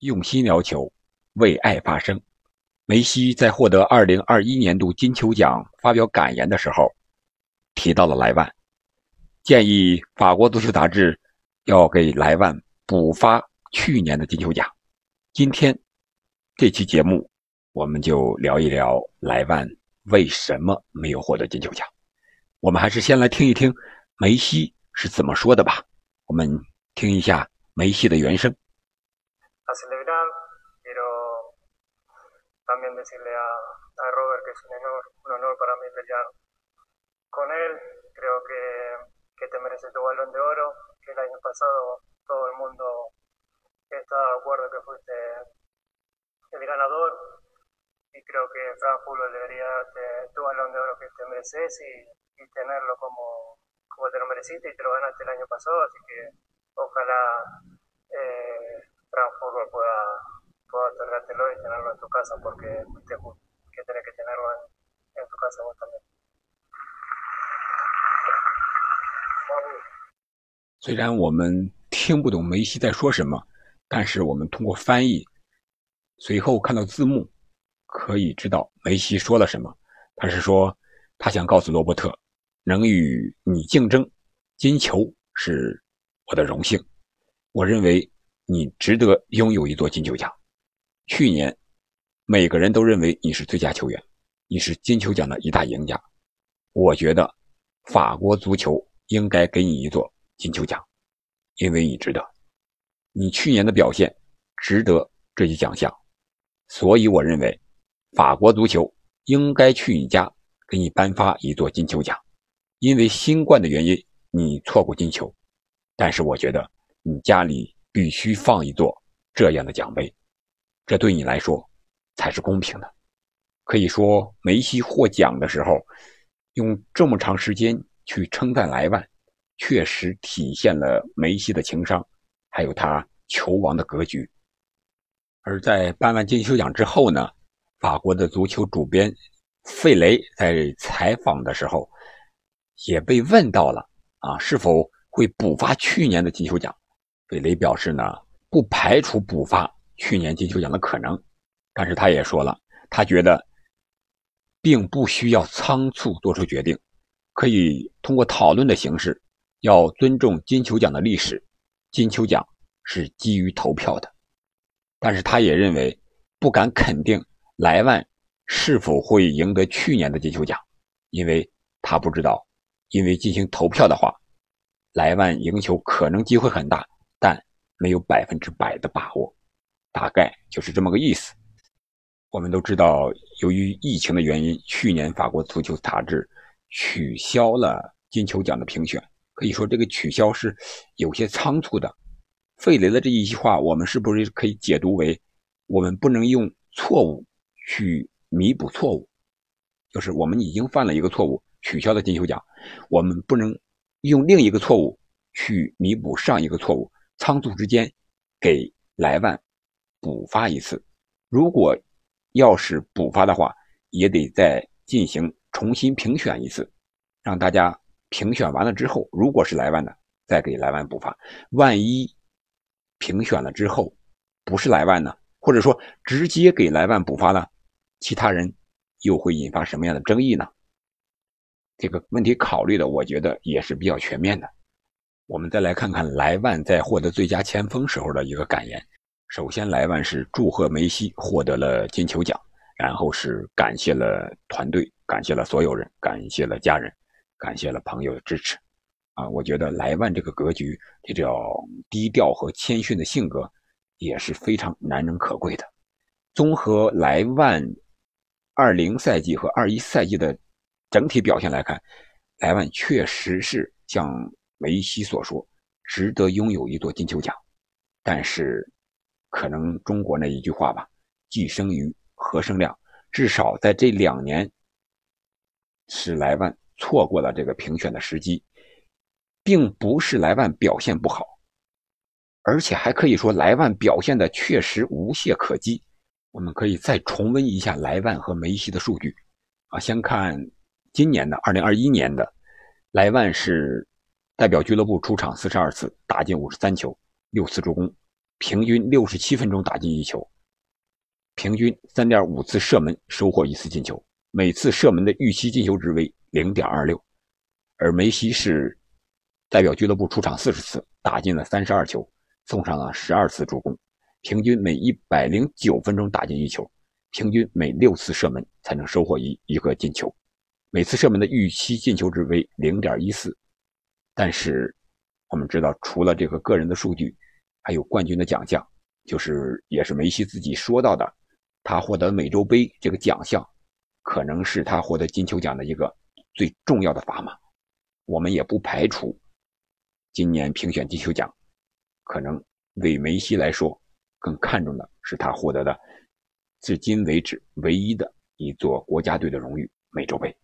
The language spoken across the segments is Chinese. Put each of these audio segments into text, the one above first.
用心聊球，为爱发声。梅西在获得2021年度金球奖发表感言的时候，提到了莱万，建议法国足球杂志要给莱万补发去年的金球奖。今天这期节目，我们就聊一聊莱万为什么没有获得金球奖。我们还是先来听一听梅西是怎么说的吧。我们听一下梅西的原声。También decirle a, a Robert que es un honor, un honor para mí pelear con él. Creo que, que te mereces tu balón de oro, el año pasado todo el mundo está de acuerdo que fuiste el ganador y creo que Fran Fulvio debería darte tu balón de oro que te mereces y, y, tenerlo como, como te lo mereciste y te lo ganaste el año pasado, así que ojalá eh, 虽然我们听不懂梅西在说什么，但是我们通过翻译，随后看到字幕，可以知道梅西说了什么。他是说，他想告诉罗伯特，能与你竞争金球是我的荣幸。我认为你值得拥有一座金球奖。去年，每个人都认为你是最佳球员，你是金球奖的一大赢家。我觉得法国足球应该给你一座金球奖，因为你值得。你去年的表现值得这一奖项，所以我认为法国足球应该去你家给你颁发一座金球奖。因为新冠的原因，你错过金球，但是我觉得你家里必须放一座这样的奖杯。这对你来说才是公平的。可以说，梅西获奖的时候用这么长时间去称赞莱万，确实体现了梅西的情商，还有他球王的格局。而在颁完金球奖之后呢，法国的足球主编费雷在采访的时候也被问到了啊，是否会补发去年的金球奖？费雷表示呢，不排除补发。去年金球奖的可能，但是他也说了，他觉得并不需要仓促做出决定，可以通过讨论的形式，要尊重金球奖的历史。金球奖是基于投票的，但是他也认为不敢肯定莱万是否会赢得去年的金球奖，因为他不知道，因为进行投票的话，莱万赢球可能机会很大，但没有百分之百的把握。大概就是这么个意思。我们都知道，由于疫情的原因，去年法国足球杂志取消了金球奖的评选。可以说，这个取消是有些仓促的。费雷的这一句话，我们是不是可以解读为，我们不能用错误去弥补错误？就是我们已经犯了一个错误，取消了金球奖，我们不能用另一个错误去弥补上一个错误。仓促之间，给莱万。补发一次，如果要是补发的话，也得再进行重新评选一次，让大家评选完了之后，如果是莱万的，再给莱万补发。万一评选了之后不是莱万呢？或者说直接给莱万补发了，其他人又会引发什么样的争议呢？这个问题考虑的，我觉得也是比较全面的。我们再来看看莱万在获得最佳前锋时候的一个感言。首先，莱万是祝贺梅西获得了金球奖，然后是感谢了团队，感谢了所有人，感谢了家人，感谢了朋友的支持。啊，我觉得莱万这个格局，这种低调和谦逊的性格，也是非常难能可贵的。综合莱万二零赛季和二一赛季的整体表现来看，莱万确实是像梅西所说，值得拥有一座金球奖，但是。可能中国那一句话吧，“既生瑜，何生亮”。至少在这两年，是莱万错过了这个评选的时机，并不是莱万表现不好，而且还可以说莱万表现的确实无懈可击。我们可以再重温一下莱万和梅西的数据啊，先看今年的二零二一年的，莱万是代表俱乐部出场四十二次，打进五十三球，六次助攻。平均六十七分钟打进一球，平均三点五次射门收获一次进球，每次射门的预期进球值为零点二六。而梅西是代表俱乐部出场四十次，打进了三十二球，送上了十二次助攻，平均每一百零九分钟打进一球，平均每六次射门才能收获一一个进球，每次射门的预期进球值为零点一四。但是我们知道，除了这个个人的数据，还有冠军的奖项，就是也是梅西自己说到的，他获得美洲杯这个奖项，可能是他获得金球奖的一个最重要的砝码。我们也不排除，今年评选金球奖，可能为梅西来说更看重的是他获得的至今为止唯一的一座国家队的荣誉——美洲杯。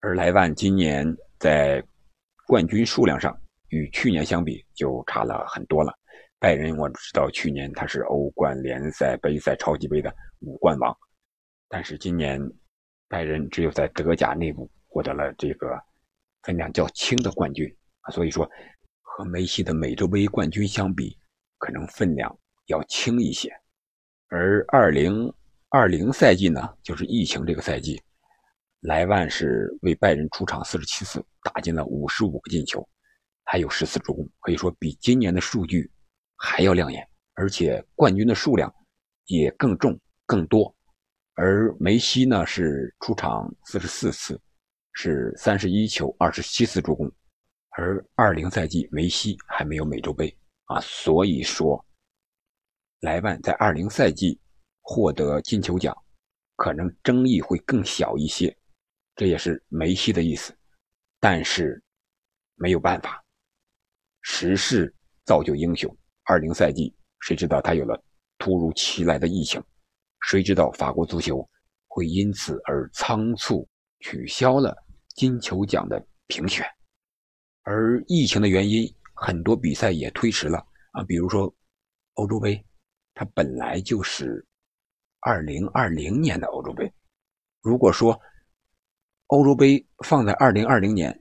而莱万今年在冠军数量上与去年相比就差了很多了。拜仁我知道去年他是欧冠、联赛、杯赛、超级杯的五冠王，但是今年拜仁只有在德甲内部获得了这个。分量较轻的冠军，所以说和梅西的美洲杯冠军相比，可能分量要轻一些。而二零二零赛季呢，就是疫情这个赛季，莱万是为拜仁出场四十七次，打进了五十五个进球，还有十次助攻，可以说比今年的数据还要亮眼，而且冠军的数量也更重更多。而梅西呢，是出场四十四次。是三十一球二十七次助攻，而二零赛季梅西还没有美洲杯啊，所以说莱万在二零赛季获得金球奖，可能争议会更小一些，这也是梅西的意思。但是没有办法，时势造就英雄。二零赛季谁知道他有了突如其来的疫情，谁知道法国足球会因此而仓促。取消了金球奖的评选，而疫情的原因，很多比赛也推迟了啊。比如说欧洲杯，它本来就是二零二零年的欧洲杯。如果说欧洲杯放在二零二零年，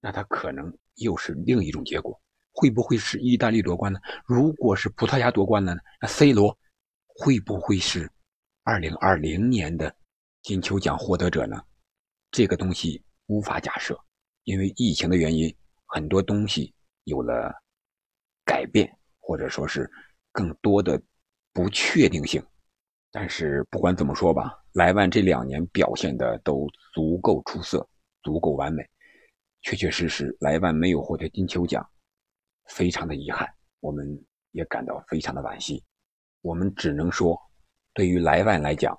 那它可能又是另一种结果。会不会是意大利夺冠呢？如果是葡萄牙夺冠了呢？那 C 罗会不会是二零二零年的金球奖获得者呢？这个东西无法假设，因为疫情的原因，很多东西有了改变，或者说是更多的不确定性。但是不管怎么说吧，莱万这两年表现的都足够出色，足够完美。确确实实，莱万没有获得金球奖，非常的遗憾，我们也感到非常的惋惜。我们只能说，对于莱万来讲，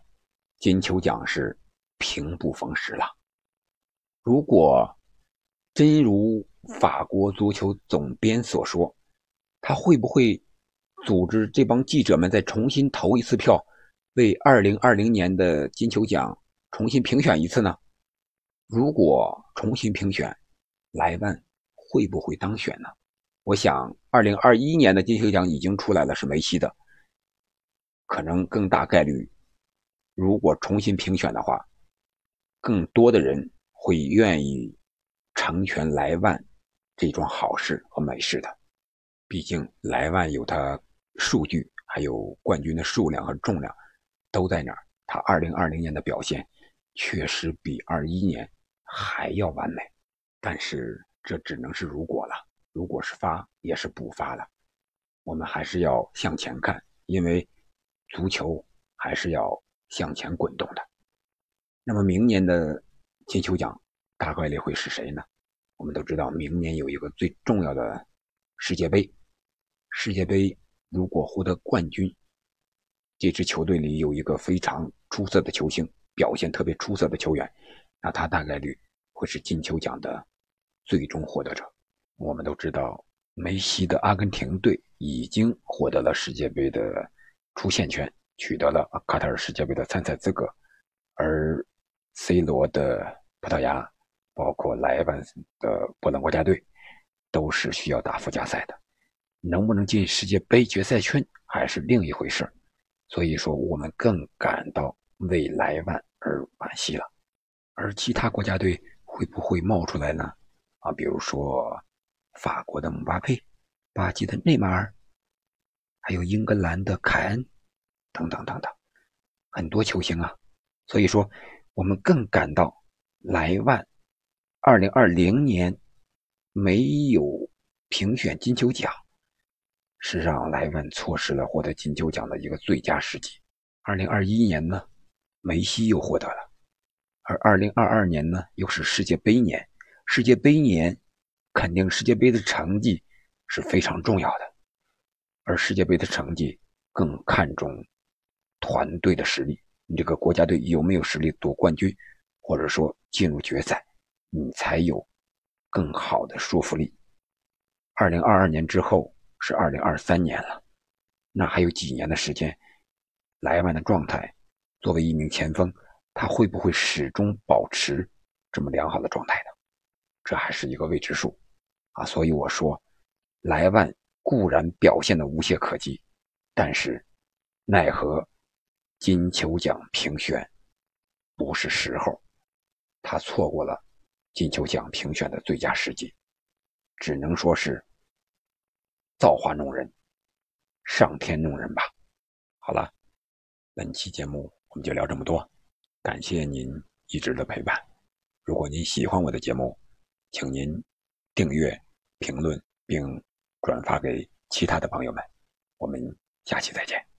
金球奖是平不逢时了。如果真如法国足球总编所说，他会不会组织这帮记者们再重新投一次票，为2020年的金球奖重新评选一次呢？如果重新评选，莱万会不会当选呢？我想，2021年的金球奖已经出来了，是梅西的，可能更大概率，如果重新评选的话，更多的人。会愿意成全莱万这桩好事和美事的，毕竟莱万有他数据，还有冠军的数量和重量都在那儿。他二零二零年的表现确实比二一年还要完美，但是这只能是如果了。如果是发，也是不发了。我们还是要向前看，因为足球还是要向前滚动的。那么明年的。金球奖大概率会是谁呢？我们都知道，明年有一个最重要的世界杯。世界杯如果获得冠军，这支球队里有一个非常出色的球星，表现特别出色的球员，那他大概率会是金球奖的最终获得者。我们都知道，梅西的阿根廷队已经获得了世界杯的出线权，取得了卡塔尔世界杯的参赛资格，而。C 罗的葡萄牙，包括莱万的波兰国家队，都是需要打附加赛的。能不能进世界杯决赛圈还是另一回事所以说，我们更感到为莱万而惋惜了。而其他国家队会不会冒出来呢？啊，比如说法国的姆巴佩、巴西的内马尔，还有英格兰的凯恩，等等等等，很多球星啊。所以说，我们更感到莱万2020年没有评选金球奖，是让莱万错失了获得金球奖的一个最佳时机。2021年呢，梅西又获得了，而2022年呢，又是世界杯年。世界杯年，肯定世界杯的成绩是非常重要的，而世界杯的成绩更看重团队的实力。你这个国家队有没有实力夺冠军，或者说进入决赛，你才有更好的说服力。二零二二年之后是二零二三年了，那还有几年的时间，莱万的状态，作为一名前锋，他会不会始终保持这么良好的状态呢？这还是一个未知数啊！所以我说，莱万固然表现的无懈可击，但是奈何。金球奖评选不是时候，他错过了金球奖评选的最佳时机，只能说是造化弄人，上天弄人吧。好了，本期节目我们就聊这么多，感谢您一直的陪伴。如果您喜欢我的节目，请您订阅、评论并转发给其他的朋友们。我们下期再见。